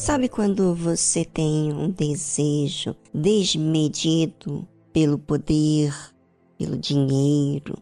Sabe quando você tem um desejo desmedido pelo poder, pelo dinheiro,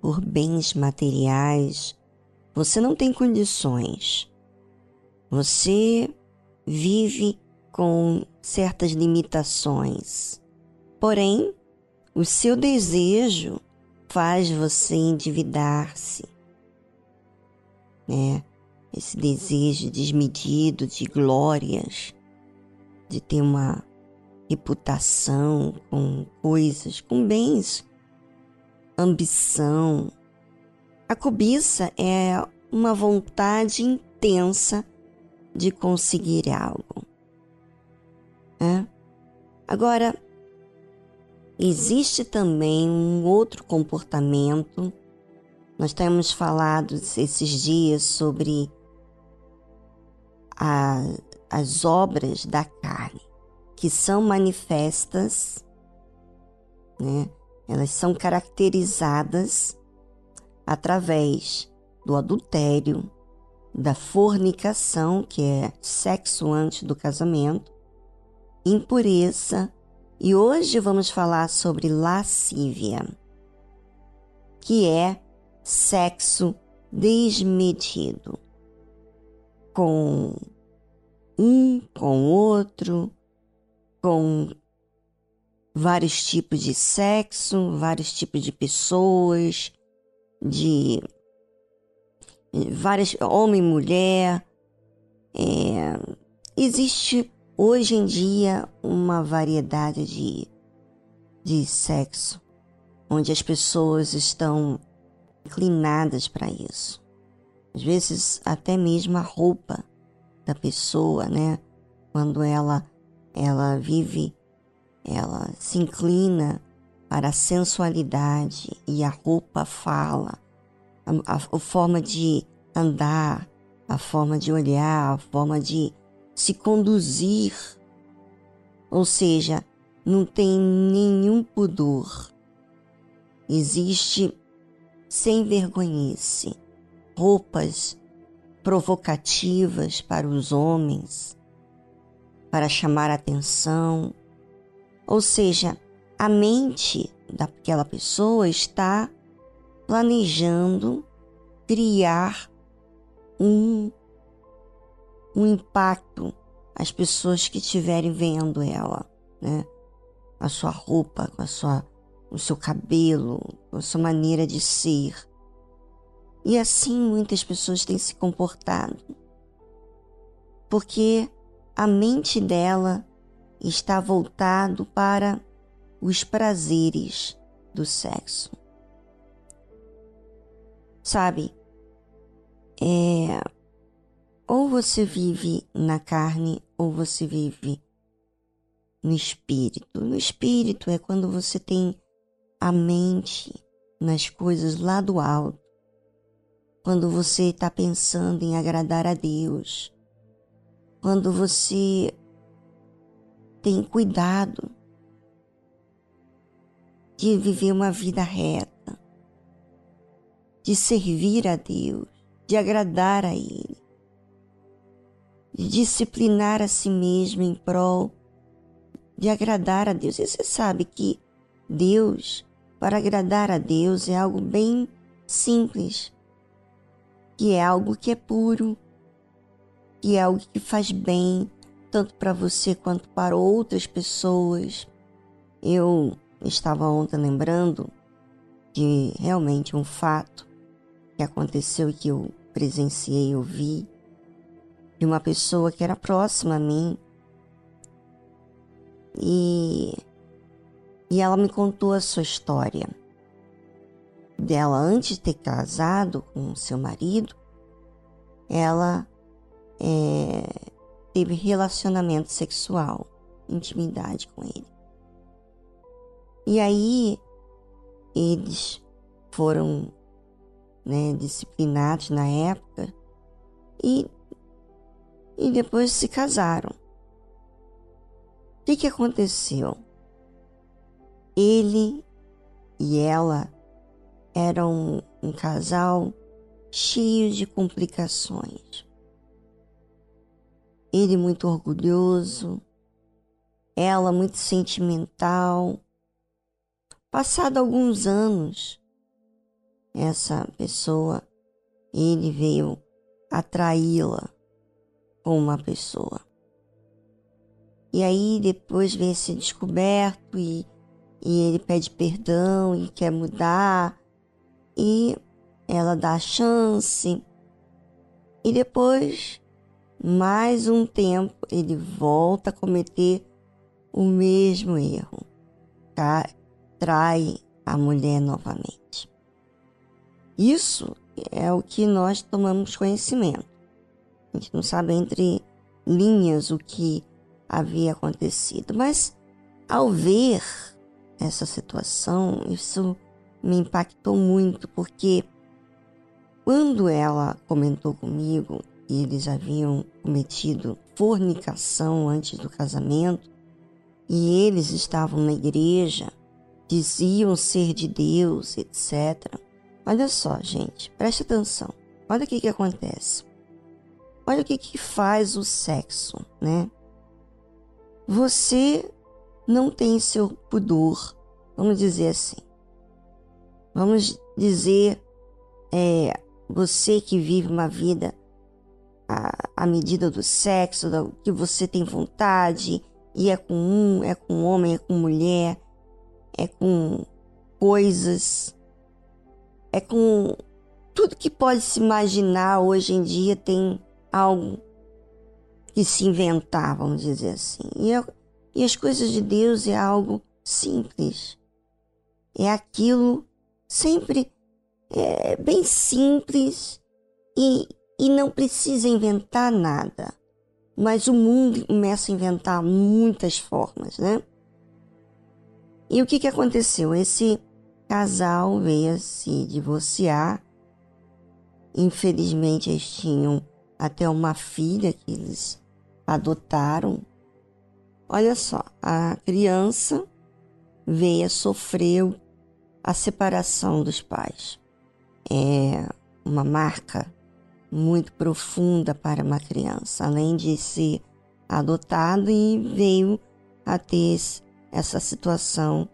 por bens materiais? Você não tem condições. Você vive com certas limitações. Porém, o seu desejo faz você endividar-se, né? Esse desejo desmedido de glórias, de ter uma reputação com coisas, com bens, ambição. A cobiça é uma vontade intensa de conseguir algo. Né? Agora, existe também um outro comportamento. Nós temos falado esses dias sobre a, as obras da carne, que são manifestas, né? elas são caracterizadas através do adultério, da fornicação, que é sexo antes do casamento, impureza, e hoje vamos falar sobre lascívia, que é sexo desmedido, com um, com outro, com vários tipos de sexo, vários tipos de pessoas, de várias homem e mulher. É, existe hoje em dia uma variedade de, de sexo, onde as pessoas estão inclinadas para isso. Às vezes até mesmo a roupa da pessoa, né? Quando ela ela vive, ela se inclina para a sensualidade e a roupa fala, a, a, a forma de andar, a forma de olhar, a forma de se conduzir. Ou seja, não tem nenhum pudor. Existe sem vergonhice, roupas provocativas para os homens, para chamar atenção. Ou seja, a mente daquela pessoa está planejando criar um, um impacto às pessoas que estiverem vendo ela, né? A sua roupa, com a sua, o seu cabelo, com a sua maneira de ser. E assim muitas pessoas têm se comportado. Porque a mente dela está voltado para os prazeres do sexo. Sabe, é ou você vive na carne ou você vive no espírito. No espírito é quando você tem a mente nas coisas lá do alto, quando você está pensando em agradar a Deus, quando você tem cuidado de viver uma vida reta, de servir a Deus, de agradar a Ele, de disciplinar a si mesmo em prol de agradar a Deus. E você sabe que Deus, para agradar a Deus, é algo bem simples, que é algo que é puro, que é algo que faz bem, tanto para você quanto para outras pessoas. Eu estava ontem lembrando de realmente um fato que aconteceu que eu presenciei, eu vi, de uma pessoa que era próxima a mim. E, e ela me contou a sua história. Dela, antes de ter casado com seu marido, ela é, teve relacionamento sexual, intimidade com ele. E aí eles foram né, disciplinados na época e, e depois se casaram. O que, que aconteceu? Ele e ela eram um casal cheio de complicações. ele muito orgulhoso, ela muito sentimental. Passado alguns anos, essa pessoa, ele veio atraí-la com uma pessoa. E aí depois vem ser descoberto e, e ele pede perdão e quer mudar. E ela dá a chance. E depois, mais um tempo, ele volta a cometer o mesmo erro. Tá? Trai a mulher novamente. Isso é o que nós tomamos conhecimento. A gente não sabe entre linhas o que havia acontecido, mas ao ver essa situação, isso me impactou muito, porque quando ela comentou comigo que eles haviam cometido fornicação antes do casamento e eles estavam na igreja, diziam ser de Deus, etc. Olha só, gente, preste atenção. Olha o que, que acontece. Olha o que, que faz o sexo, né? Você não tem seu pudor, vamos dizer assim. Vamos dizer, é, você que vive uma vida à, à medida do sexo, do que você tem vontade, e é com um, é com homem, é com mulher, é com coisas, é com tudo que pode se imaginar hoje em dia tem algo que se inventar, vamos dizer assim. E, é, e as coisas de Deus é algo simples. É aquilo sempre é, bem simples e, e não precisa inventar nada. Mas o mundo começa a inventar muitas formas, né? E o que, que aconteceu? Esse casal veio a se divorciar. Infelizmente, eles tinham até uma filha que eles adotaram. Olha só, a criança veio a sofrer a separação dos pais. É uma marca muito profunda para uma criança, além de ser adotado e veio a ter essa situação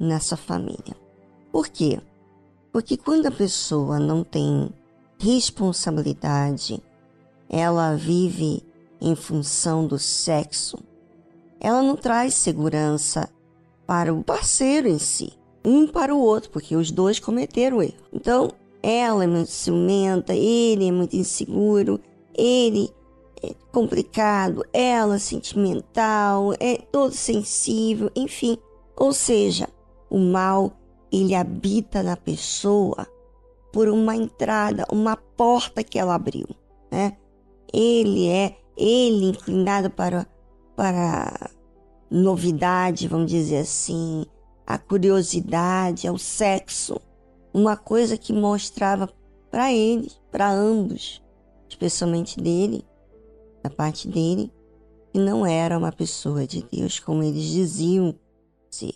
nessa família. Por quê? Porque quando a pessoa não tem responsabilidade, ela vive em função do sexo, ela não traz segurança para o parceiro em si, um para o outro, porque os dois cometeram erro. Então, ela é muito ciumenta, ele é muito inseguro, ele é complicado, ela sentimental, é todo sensível, enfim. Ou seja, o mal ele habita na pessoa por uma entrada, uma porta que ela abriu, né? Ele é ele inclinado para para novidade, vamos dizer assim, a curiosidade, ao sexo uma coisa que mostrava para ele, para ambos, especialmente dele, da parte dele, que não era uma pessoa de Deus como eles diziam ser.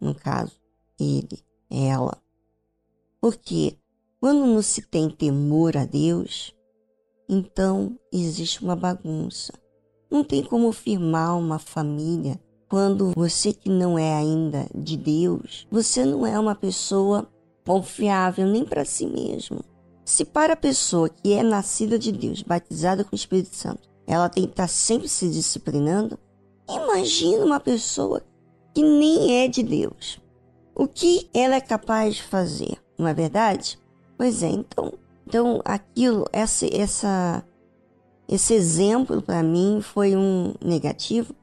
No caso, ele, ela. Porque quando não se tem temor a Deus, então existe uma bagunça. Não tem como firmar uma família quando você que não é ainda de Deus, você não é uma pessoa confiável nem para si mesmo. Se para a pessoa que é nascida de Deus, batizada com o Espírito Santo, ela tem que estar sempre se disciplinando, imagina uma pessoa que nem é de Deus. O que ela é capaz de fazer, não é verdade? Pois é, então, então aquilo, essa, essa, esse exemplo para mim foi um negativo,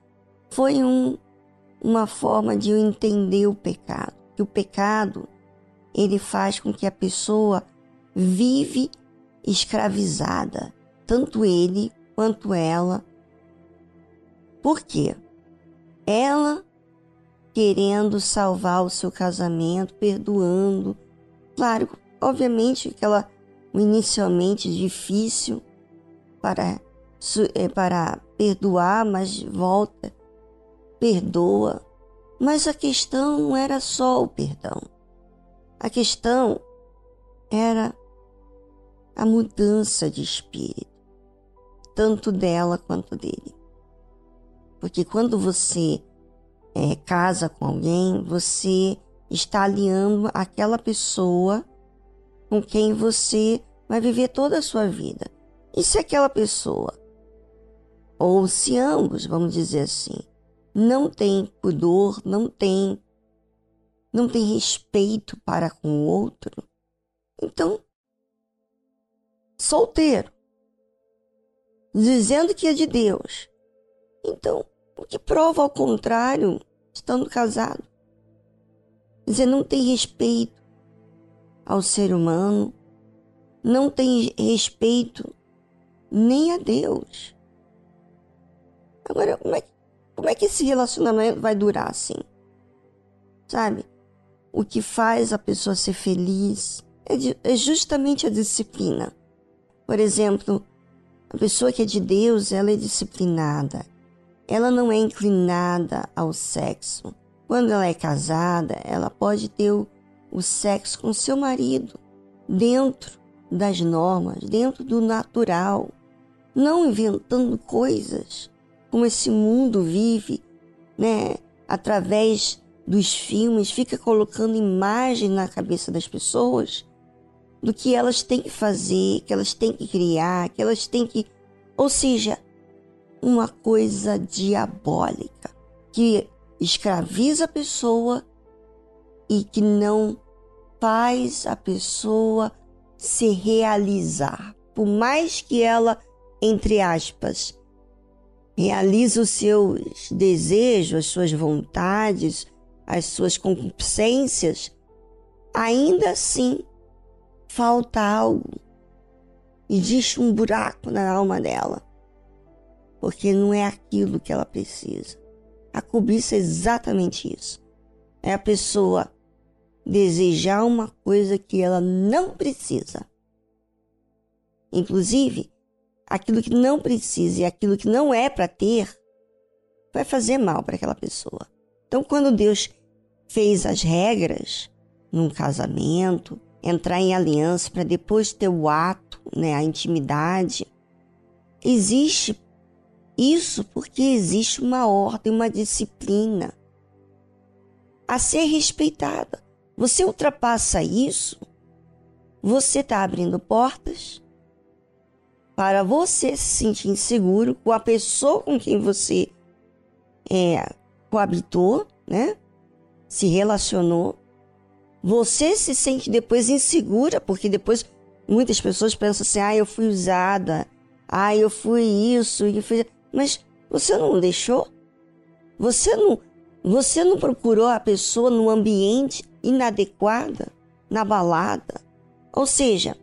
foi um, uma forma de eu entender o pecado. Que o pecado ele faz com que a pessoa vive escravizada, tanto ele quanto ela. Por quê? Ela querendo salvar o seu casamento, perdoando. Claro, obviamente que ela inicialmente difícil para é, para perdoar, mas volta, perdoa. Mas a questão não era só o perdão. A questão era a mudança de espírito. tanto dela quanto dele. Porque quando você é, casa com alguém, você está aliando aquela pessoa com quem você vai viver toda a sua vida. E se aquela pessoa, ou se ambos, vamos dizer assim, não tem pudor, não tem não tem respeito para com o outro, então solteiro, dizendo que é de Deus. Então, o que prova ao contrário, estando casado? Dizer, não tem respeito ao ser humano, não tem respeito nem a Deus. Agora, como é, como é que esse relacionamento vai durar assim? Sabe? O que faz a pessoa ser feliz é, é justamente a disciplina. Por exemplo, a pessoa que é de Deus, ela é disciplinada. Ela não é inclinada ao sexo. Quando ela é casada, ela pode ter o, o sexo com seu marido dentro das normas, dentro do natural, não inventando coisas como esse mundo vive, né? Através dos filmes, fica colocando imagem na cabeça das pessoas do que elas têm que fazer, que elas têm que criar, que elas têm que. Ou seja, uma coisa diabólica que escraviza a pessoa e que não faz a pessoa se realizar. Por mais que ela, entre aspas, realize os seus desejos, as suas vontades, as suas concupiscências, ainda assim falta algo. Existe um buraco na alma dela, porque não é aquilo que ela precisa. A cobiça é exatamente isso. É a pessoa desejar uma coisa que ela não precisa. Inclusive, aquilo que não precisa e aquilo que não é para ter vai fazer mal para aquela pessoa. Então, quando Deus fez as regras num casamento, entrar em aliança para depois ter o ato, né, a intimidade. Existe isso porque existe uma ordem, uma disciplina a ser respeitada. Você ultrapassa isso, você está abrindo portas para você se sentir inseguro com a pessoa com quem você é, coabitou, né? Se relacionou você se sente depois insegura, porque depois muitas pessoas pensam assim: ah, eu fui usada, ah, eu fui isso, eu fui... mas você não deixou? Você não, você não procurou a pessoa no ambiente inadequado, na balada? Ou seja,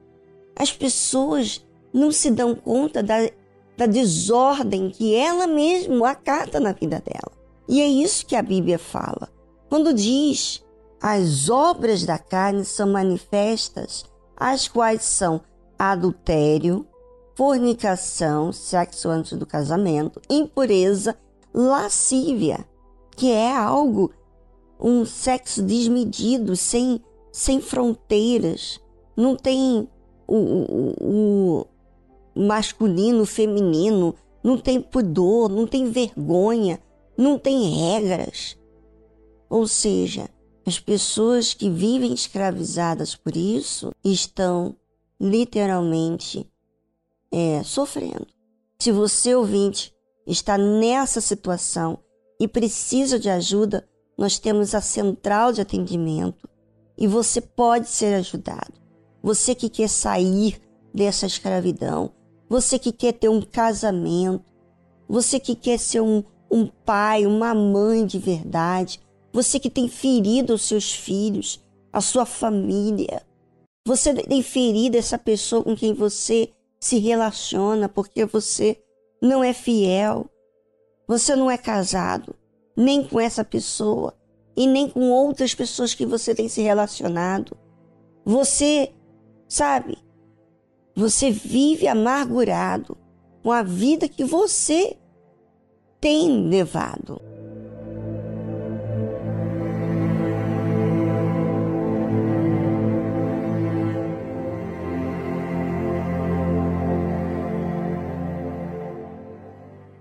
as pessoas não se dão conta da, da desordem que ela mesma acata na vida dela. E é isso que a Bíblia fala. Quando diz as obras da carne são manifestas, as quais são adultério, fornicação, sexo antes do casamento, impureza, lascívia, que é algo, um sexo desmedido, sem, sem fronteiras, não tem o, o, o masculino, feminino, não tem pudor, não tem vergonha, não tem regras. Ou seja, as pessoas que vivem escravizadas por isso estão literalmente é, sofrendo. Se você, ouvinte, está nessa situação e precisa de ajuda, nós temos a central de atendimento e você pode ser ajudado. Você que quer sair dessa escravidão, você que quer ter um casamento, você que quer ser um, um pai, uma mãe de verdade, você que tem ferido os seus filhos, a sua família. Você tem ferido essa pessoa com quem você se relaciona porque você não é fiel. Você não é casado, nem com essa pessoa e nem com outras pessoas que você tem se relacionado. Você, sabe, você vive amargurado com a vida que você tem levado.